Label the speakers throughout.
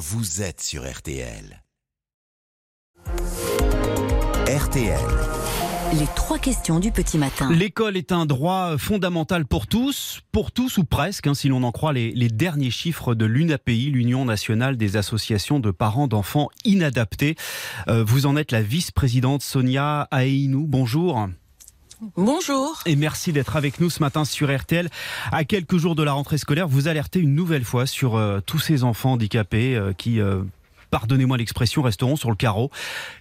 Speaker 1: vous êtes sur RTL. RTL.
Speaker 2: Les trois questions du petit matin.
Speaker 3: L'école est un droit fondamental pour tous, pour tous ou presque, hein, si l'on en croit les, les derniers chiffres de l'UNAPI, l'Union nationale des associations de parents d'enfants inadaptés. Euh, vous en êtes la vice-présidente Sonia Aïnou. Bonjour.
Speaker 4: Bonjour.
Speaker 3: Et merci d'être avec nous ce matin sur RTL. À quelques jours de la rentrée scolaire, vous alertez une nouvelle fois sur euh, tous ces enfants handicapés euh, qui, euh, pardonnez-moi l'expression, resteront sur le carreau.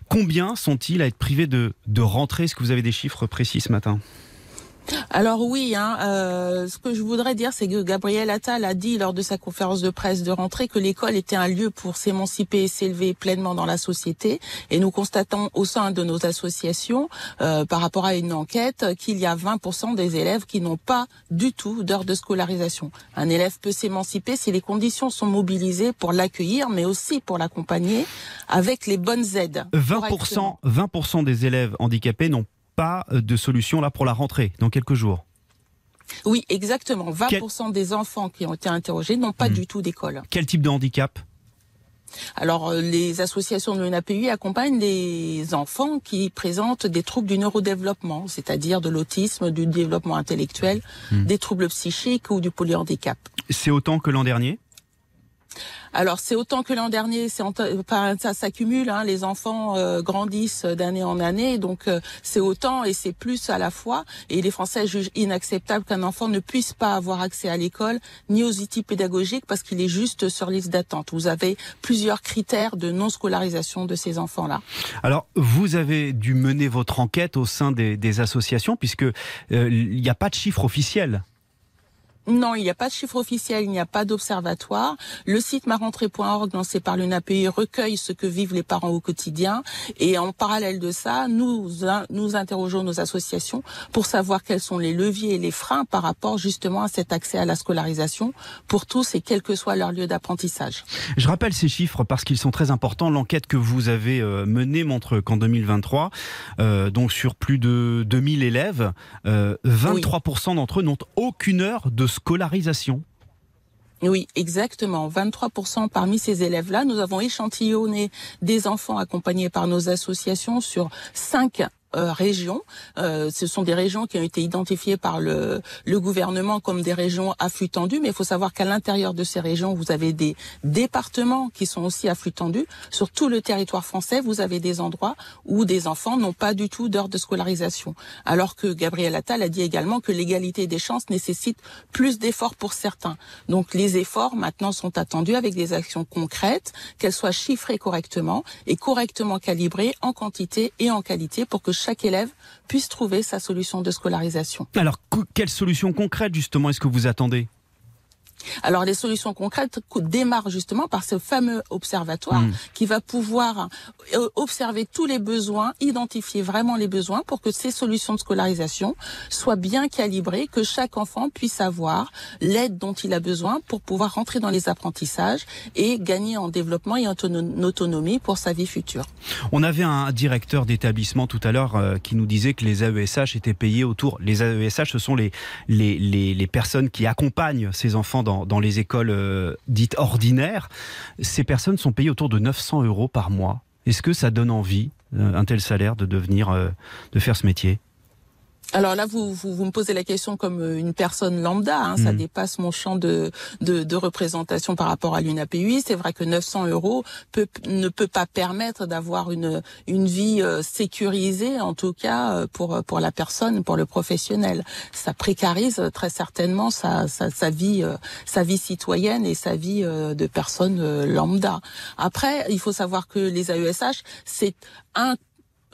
Speaker 3: Combien sont-ils à être privés de, de rentrée? Est-ce que vous avez des chiffres précis ce matin?
Speaker 4: Alors oui, hein, euh, ce que je voudrais dire, c'est que Gabriel Attal a dit lors de sa conférence de presse de rentrée que l'école était un lieu pour s'émanciper et s'élever pleinement dans la société. Et nous constatons au sein de nos associations, euh, par rapport à une enquête, qu'il y a 20% des élèves qui n'ont pas du tout d'heure de scolarisation. Un élève peut s'émanciper si les conditions sont mobilisées pour l'accueillir, mais aussi pour l'accompagner avec les bonnes aides.
Speaker 3: 20%, 20 des élèves handicapés n'ont pas de solution là pour la rentrée dans quelques jours.
Speaker 4: Oui, exactement. 20% des enfants qui ont été interrogés n'ont pas
Speaker 3: Hmm.
Speaker 4: du tout d'école.
Speaker 3: Quel type de handicap?
Speaker 4: Alors, euh, les associations de l'UNAPI accompagnent les enfants qui présentent des troubles du neurodéveloppement, c'est-à-dire de l'autisme, du développement intellectuel,
Speaker 3: Hmm.
Speaker 4: des troubles psychiques ou du polyhandicap.
Speaker 3: C'est autant que l'an dernier?
Speaker 4: Alors, c'est autant que l'an dernier, c'est ça s'accumule. Hein, les enfants euh, grandissent d'année en année, donc euh, c'est autant et c'est plus à la fois. Et les Français jugent inacceptable qu'un enfant ne puisse pas avoir accès à l'école ni aux outils pédagogiques parce qu'il est juste sur liste d'attente. Vous avez plusieurs critères de non scolarisation de ces enfants-là.
Speaker 3: Alors, vous avez dû mener votre enquête au sein des, des associations, puisque euh, il n'y a pas de chiffre officiel.
Speaker 4: Non, il n'y a pas de chiffre officiel, il n'y a pas d'observatoire. Le site marentrée.org lancé par l'UNAPI recueille ce que vivent les parents au quotidien. Et en parallèle de ça, nous, nous interrogeons nos associations pour savoir quels sont les leviers et les freins par rapport justement à cet accès à la scolarisation pour tous et quel que soit leur lieu d'apprentissage.
Speaker 3: Je rappelle ces chiffres parce qu'ils sont très importants. L'enquête que vous avez euh, menée montre qu'en 2023, euh, donc sur plus de 2000 élèves, euh, 23% d'entre eux n'ont aucune heure de
Speaker 4: Oui, exactement. 23% parmi ces élèves-là, nous avons échantillonné des enfants accompagnés par nos associations sur cinq euh, régions. Euh, ce sont des régions qui ont été identifiées par le, le gouvernement comme des régions à flux tendu, mais il faut savoir qu'à l'intérieur de ces régions, vous avez des départements qui sont aussi à flux tendu. Sur tout le territoire français, vous avez des endroits où des enfants n'ont pas du tout d'heure de scolarisation. Alors que Gabriel Attal a dit également que l'égalité des chances nécessite plus d'efforts pour certains. Donc les efforts maintenant sont attendus avec des actions concrètes, qu'elles soient chiffrées correctement et correctement calibrées en quantité et en qualité pour que chaque élève puisse trouver sa solution de scolarisation.
Speaker 3: Alors, quelle solution concrète justement est-ce que vous attendez?
Speaker 4: Alors les solutions concrètes démarrent justement par ce fameux observatoire mmh. qui va pouvoir observer tous les besoins, identifier vraiment les besoins pour que ces solutions de scolarisation soient bien calibrées, que chaque enfant puisse avoir l'aide dont il a besoin pour pouvoir rentrer dans les apprentissages et gagner en développement et en autonomie pour sa vie future.
Speaker 3: On avait un directeur d'établissement tout à l'heure euh, qui nous disait que les AESH étaient payés autour. Les AESH, ce sont les, les, les, les personnes qui accompagnent ces enfants dans, dans les écoles euh, dites ordinaires, ces personnes sont payées autour de 900 euros par mois. Est-ce que ça donne envie, euh, un tel salaire, de euh, de faire ce métier?
Speaker 4: Alors là, vous, vous, vous, me posez la question comme une personne lambda, hein, mmh. ça dépasse mon champ de, de, de représentation par rapport à l'UNAPI. C'est vrai que 900 euros peut, ne peut pas permettre d'avoir une, une vie euh, sécurisée, en tout cas euh, pour, pour la personne, pour le professionnel. Ça précarise très certainement sa, sa, sa vie, euh, sa vie citoyenne et sa vie euh, de personne euh, lambda. Après, il faut savoir que les AESH, c'est un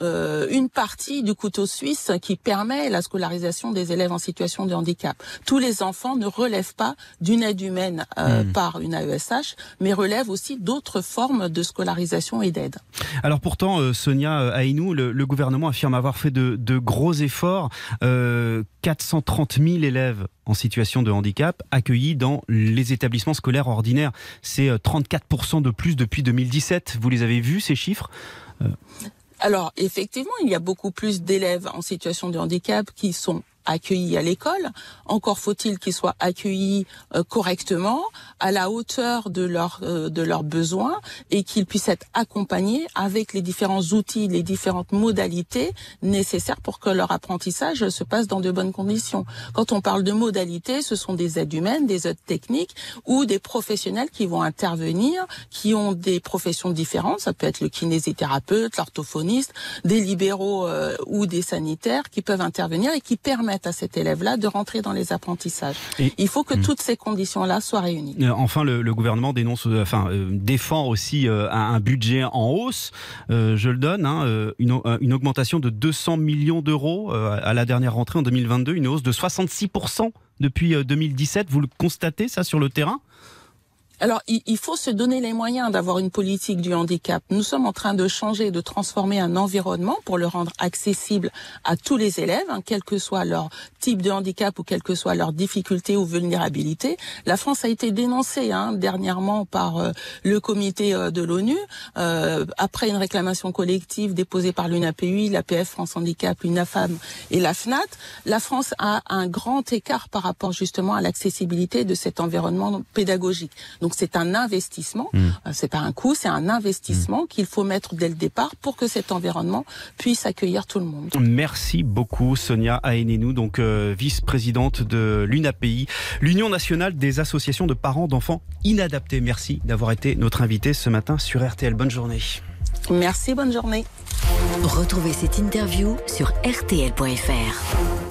Speaker 4: euh, une partie du couteau suisse qui permet la scolarisation des élèves en situation de handicap. Tous les enfants ne relèvent pas d'une aide humaine euh, mmh. par une AESH, mais relèvent aussi d'autres formes de scolarisation et d'aide.
Speaker 3: Alors pourtant, euh, Sonia Aïnou, le, le, gouvernement affirme avoir fait de, de gros efforts. 430 000 élèves en situation de handicap accueillis dans les établissements scolaires ordinaires. C'est 34% de plus depuis 2017. Vous les avez vus, ces chiffres?
Speaker 4: Alors effectivement, il y a beaucoup plus d'élèves en situation de handicap qui sont accueillis à l'école. Encore faut-il qu'ils soient accueillis euh, correctement, à la hauteur de leurs euh, de leurs besoins et qu'ils puissent être accompagnés avec les différents outils, les différentes modalités nécessaires pour que leur apprentissage se passe dans de bonnes conditions. Quand on parle de modalités, ce sont des aides humaines, des aides techniques ou des professionnels qui vont intervenir, qui ont des professions différentes. Ça peut être le kinésithérapeute, l'orthophoniste, des libéraux euh, ou des sanitaires qui peuvent intervenir et qui permettent à cet élève-là de rentrer dans les apprentissages.
Speaker 3: Et-
Speaker 4: Il faut que
Speaker 3: Hmm.
Speaker 4: toutes ces conditions-là soient réunies.
Speaker 3: Euh, Enfin, le, le gouvernement dénonce, euh, enfin, euh, défend aussi euh, un, budget en hausse. Euh, je le donne, hein, une, au- une augmentation de 200 millions d'euros à la dernière rentrée en 2022, une hausse de 66% depuis euh, 2017. Vous le constatez ça sur le terrain?
Speaker 4: Alors, il, faut se donner les moyens d'avoir une politique du handicap. Nous sommes en train de changer, de transformer un environnement pour le rendre accessible à tous les élèves, hein, quel que soit leur type de handicap ou quelle que soit leur difficulté ou vulnérabilité. La France a été dénoncée hein, dernièrement par euh, le comité euh, de l'ONU euh, après une réclamation collective déposée par l'UNAPUI, l'APF France Handicap, l'UNAFAM et la FNAT. La France a un grand écart par rapport justement à l'accessibilité de cet environnement pédagogique. C'est un investissement,
Speaker 3: Mm.
Speaker 4: euh, c'est pas un coût, c'est un investissement qu'il faut mettre dès le départ pour que cet environnement puisse accueillir tout le monde.
Speaker 3: Merci beaucoup Sonia Aenenou, donc euh, vice-présidente de l'UNAPI, l'Union nationale des associations de parents d'enfants inadaptés. Merci d'avoir été notre invité ce matin sur RTL. Bonne journée.
Speaker 4: Merci, bonne journée.
Speaker 2: Retrouvez cette interview sur rtl.fr.